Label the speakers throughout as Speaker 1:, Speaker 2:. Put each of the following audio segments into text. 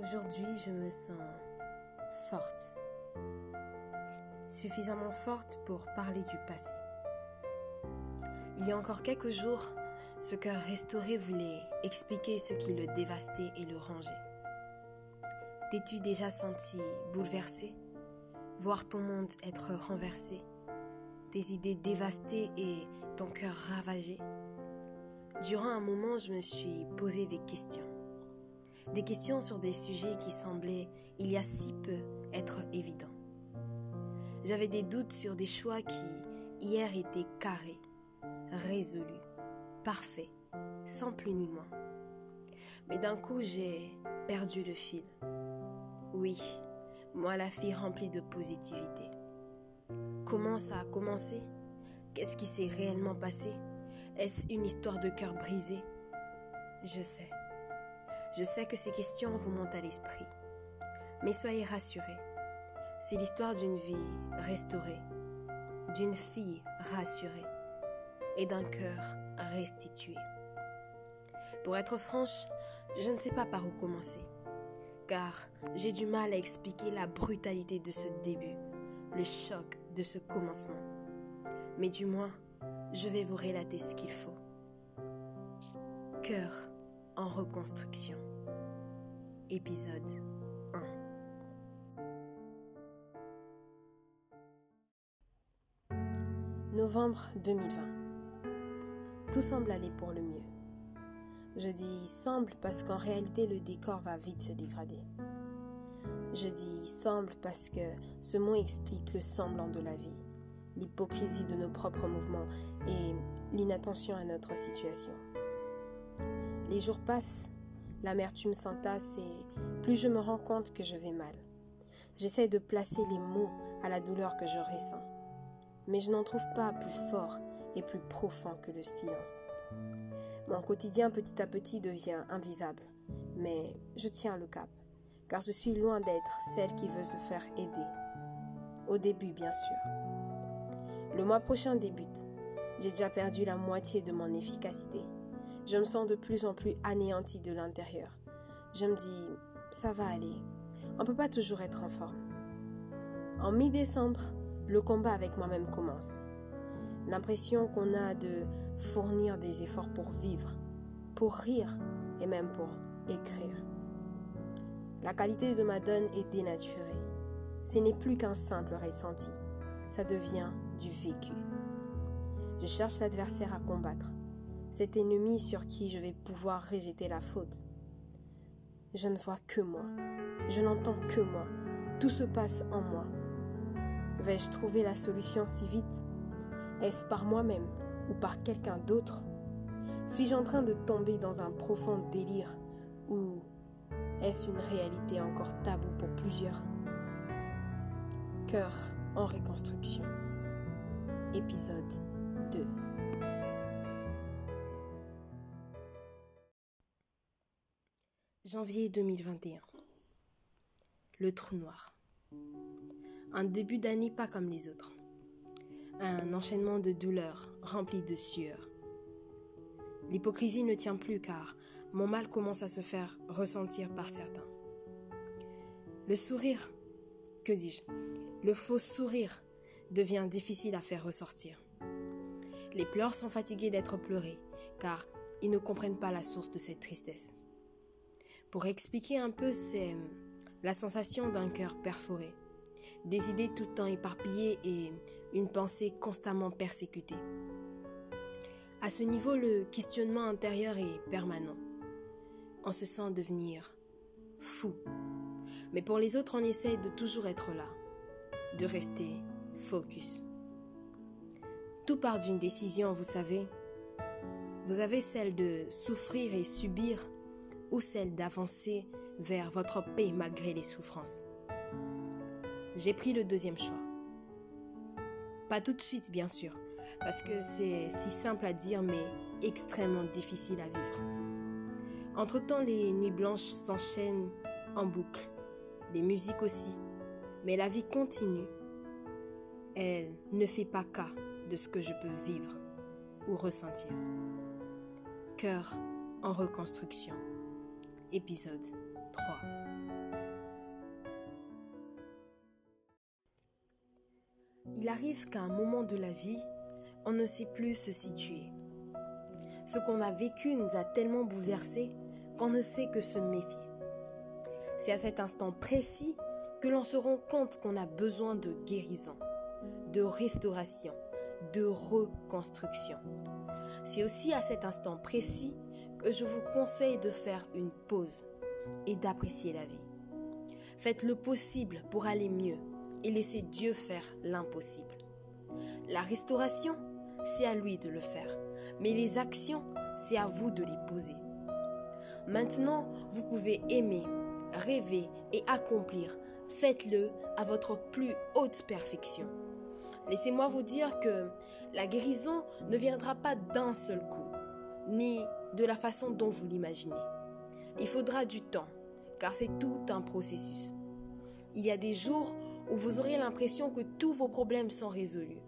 Speaker 1: Aujourd'hui, je me sens forte. Suffisamment forte pour parler du passé. Il y a encore quelques jours, ce cœur restauré voulait expliquer ce qui le dévastait et le rangeait. T'es-tu déjà senti bouleversé? Voir ton monde être renversé? Tes idées dévastées et ton cœur ravagé? Durant un moment, je me suis posé des questions. Des questions sur des sujets qui semblaient, il y a si peu, être évidents. J'avais des doutes sur des choix qui, hier, étaient carrés, résolus, parfaits, sans plus ni moins. Mais d'un coup, j'ai perdu le fil. Oui, moi la fille remplie de positivité. Comment ça a commencé? Qu'est-ce qui s'est réellement passé? Est-ce une histoire de cœur brisé? Je sais. Je sais que ces questions vous montent à l'esprit. Mais soyez rassurés. C'est l'histoire d'une vie restaurée, d'une fille rassurée et d'un cœur restitué. Pour être franche, je ne sais pas par où commencer, car j'ai du mal à expliquer la brutalité de ce début, le choc de ce commencement. Mais du moins, je vais vous relater ce qu'il faut. Cœur en reconstruction. Épisode 1. Novembre 2020. Tout semble aller pour le mieux. Je dis semble parce qu'en réalité le décor va vite se dégrader. Je dis semble parce que ce mot explique le semblant de la vie, l'hypocrisie de nos propres mouvements et l'inattention à notre situation. Les jours passent, l'amertume s'entasse et plus je me rends compte que je vais mal. J'essaie de placer les mots à la douleur que je ressens, mais je n'en trouve pas plus fort et plus profond que le silence. Mon quotidien petit à petit devient invivable, mais je tiens le cap, car je suis loin d'être celle qui veut se faire aider. Au début, bien sûr. Le mois prochain débute. J'ai déjà perdu la moitié de mon efficacité. Je me sens de plus en plus anéantie de l'intérieur. Je me dis, ça va aller. On ne peut pas toujours être en forme. En mi-décembre, le combat avec moi-même commence. L'impression qu'on a de fournir des efforts pour vivre, pour rire et même pour écrire. La qualité de ma donne est dénaturée. Ce n'est plus qu'un simple ressenti. Ça devient du vécu. Je cherche l'adversaire à combattre cet ennemi sur qui je vais pouvoir rejeter la faute. Je ne vois que moi, je n'entends que moi, tout se passe en moi. Vais-je trouver la solution si vite? Est-ce par moi-même ou par quelqu'un d'autre? Suis-je en train de tomber dans un profond délire ou est-ce une réalité encore taboue pour plusieurs? Cœur en reconstruction. Épisode 2 Janvier 2021. Le trou noir. Un début d'année pas comme les autres. Un enchaînement de douleurs rempli de sueur. L'hypocrisie ne tient plus car mon mal commence à se faire ressentir par certains. Le sourire, que dis-je Le faux sourire devient difficile à faire ressortir. Les pleurs sont fatigués d'être pleurés car ils ne comprennent pas la source de cette tristesse. Pour expliquer un peu, c'est la sensation d'un cœur perforé, des idées tout le temps éparpillées et une pensée constamment persécutée. À ce niveau, le questionnement intérieur est permanent. On se sent devenir fou. Mais pour les autres, on essaie de toujours être là, de rester focus. Tout part d'une décision, vous savez. Vous avez celle de souffrir et subir ou celle d'avancer vers votre paix malgré les souffrances. J'ai pris le deuxième choix. Pas tout de suite, bien sûr, parce que c'est si simple à dire, mais extrêmement difficile à vivre. Entre-temps, les nuits blanches s'enchaînent en boucle, les musiques aussi, mais la vie continue. Elle ne fait pas cas de ce que je peux vivre ou ressentir. Cœur en reconstruction épisode 3. Il arrive qu'à un moment de la vie, on ne sait plus se situer. Ce qu'on a vécu nous a tellement bouleversés qu'on ne sait que se méfier. C'est à cet instant précis que l'on se rend compte qu'on a besoin de guérison, de restauration, de reconstruction. C'est aussi à cet instant précis que je vous conseille de faire une pause et d'apprécier la vie. Faites le possible pour aller mieux et laissez Dieu faire l'impossible. La restauration, c'est à lui de le faire, mais les actions, c'est à vous de les poser. Maintenant, vous pouvez aimer, rêver et accomplir. Faites-le à votre plus haute perfection. Laissez-moi vous dire que la guérison ne viendra pas d'un seul coup, ni de la façon dont vous l'imaginez. Il faudra du temps, car c'est tout un processus. Il y a des jours où vous aurez l'impression que tous vos problèmes sont résolus,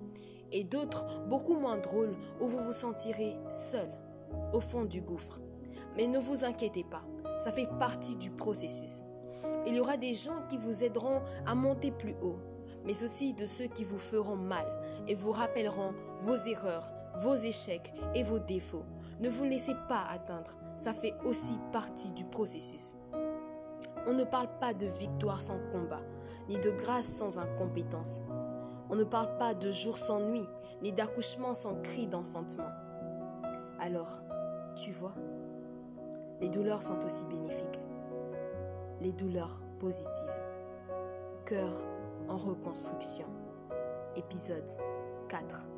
Speaker 1: et d'autres beaucoup moins drôles où vous vous sentirez seul, au fond du gouffre. Mais ne vous inquiétez pas, ça fait partie du processus. Il y aura des gens qui vous aideront à monter plus haut, mais aussi de ceux qui vous feront mal et vous rappelleront vos erreurs, vos échecs et vos défauts. Ne vous laissez pas atteindre, ça fait aussi partie du processus. On ne parle pas de victoire sans combat, ni de grâce sans incompétence. On ne parle pas de jour sans nuit, ni d'accouchement sans cri d'enfantement. Alors, tu vois, les douleurs sont aussi bénéfiques. Les douleurs positives. Cœur en reconstruction. Épisode 4.